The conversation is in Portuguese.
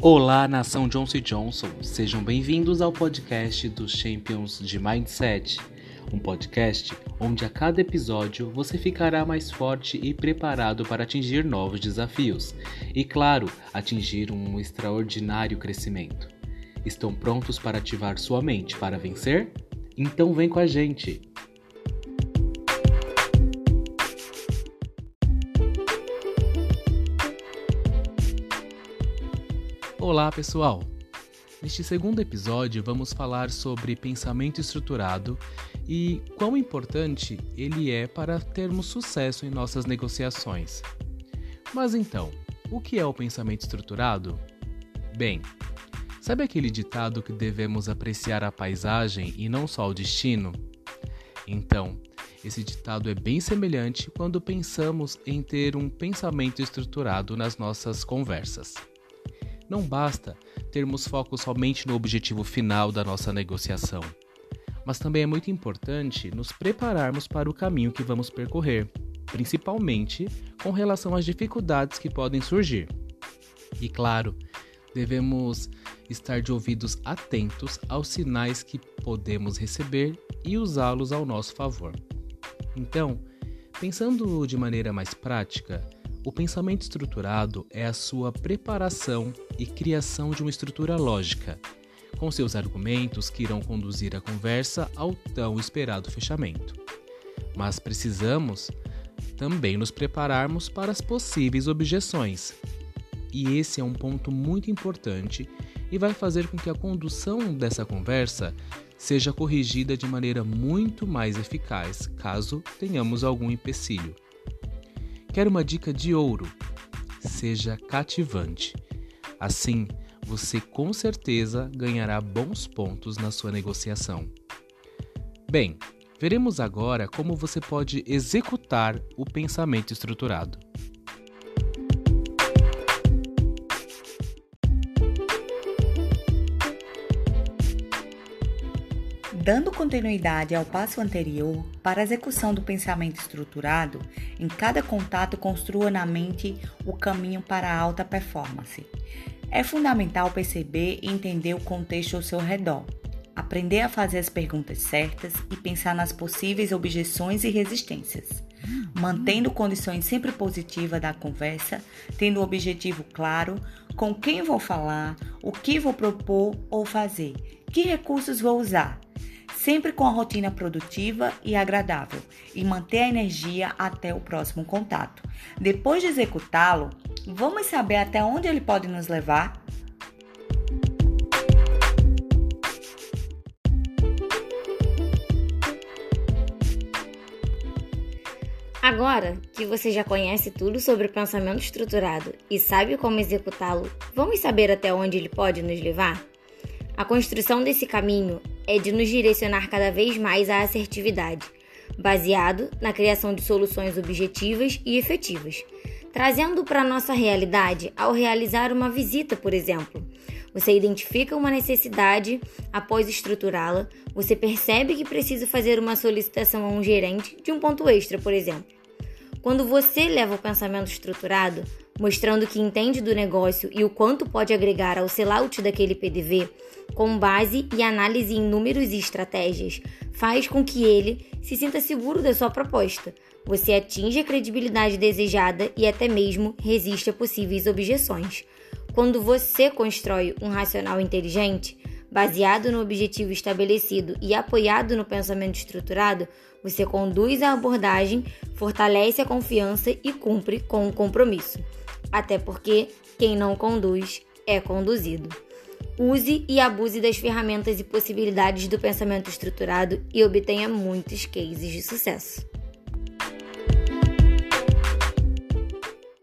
Olá, nação Johnson Johnson. Sejam bem-vindos ao podcast dos Champions de Mindset, um podcast onde a cada episódio você ficará mais forte e preparado para atingir novos desafios e, claro, atingir um extraordinário crescimento. Estão prontos para ativar sua mente para vencer? Então vem com a gente. Olá, pessoal! Neste segundo episódio, vamos falar sobre pensamento estruturado e quão importante ele é para termos sucesso em nossas negociações. Mas então, o que é o pensamento estruturado? Bem, sabe aquele ditado que devemos apreciar a paisagem e não só o destino? Então, esse ditado é bem semelhante quando pensamos em ter um pensamento estruturado nas nossas conversas. Não basta termos foco somente no objetivo final da nossa negociação, mas também é muito importante nos prepararmos para o caminho que vamos percorrer, principalmente com relação às dificuldades que podem surgir. E claro, devemos estar de ouvidos atentos aos sinais que podemos receber e usá-los ao nosso favor. Então, pensando de maneira mais prática, o pensamento estruturado é a sua preparação e criação de uma estrutura lógica, com seus argumentos que irão conduzir a conversa ao tão esperado fechamento. Mas precisamos também nos prepararmos para as possíveis objeções. E esse é um ponto muito importante e vai fazer com que a condução dessa conversa seja corrigida de maneira muito mais eficaz caso tenhamos algum empecilho. Quer uma dica de ouro? Seja cativante. Assim, você com certeza ganhará bons pontos na sua negociação. Bem, veremos agora como você pode executar o pensamento estruturado. Dando continuidade ao passo anterior, para a execução do pensamento estruturado, em cada contato construa na mente o caminho para a alta performance. É fundamental perceber e entender o contexto ao seu redor, aprender a fazer as perguntas certas e pensar nas possíveis objeções e resistências, mantendo condições sempre positivas da conversa, tendo o objetivo claro, com quem vou falar, o que vou propor ou fazer, que recursos vou usar sempre com a rotina produtiva e agradável e manter a energia até o próximo contato. Depois de executá-lo, vamos saber até onde ele pode nos levar? Agora que você já conhece tudo sobre pensamento estruturado e sabe como executá-lo, vamos saber até onde ele pode nos levar? A construção desse caminho é de nos direcionar cada vez mais à assertividade, baseado na criação de soluções objetivas e efetivas. Trazendo para nossa realidade ao realizar uma visita, por exemplo. Você identifica uma necessidade, após estruturá-la, você percebe que precisa fazer uma solicitação a um gerente de um ponto extra, por exemplo. Quando você leva o pensamento estruturado, mostrando que entende do negócio e o quanto pode agregar ao sellout daquele PDV, com base e análise em números e estratégias, faz com que ele se sinta seguro da sua proposta. Você atinge a credibilidade desejada e até mesmo resiste a possíveis objeções. Quando você constrói um racional inteligente, baseado no objetivo estabelecido e apoiado no pensamento estruturado, você conduz a abordagem, fortalece a confiança e cumpre com o compromisso. Até porque quem não conduz é conduzido. Use e abuse das ferramentas e possibilidades do pensamento estruturado e obtenha muitos cases de sucesso.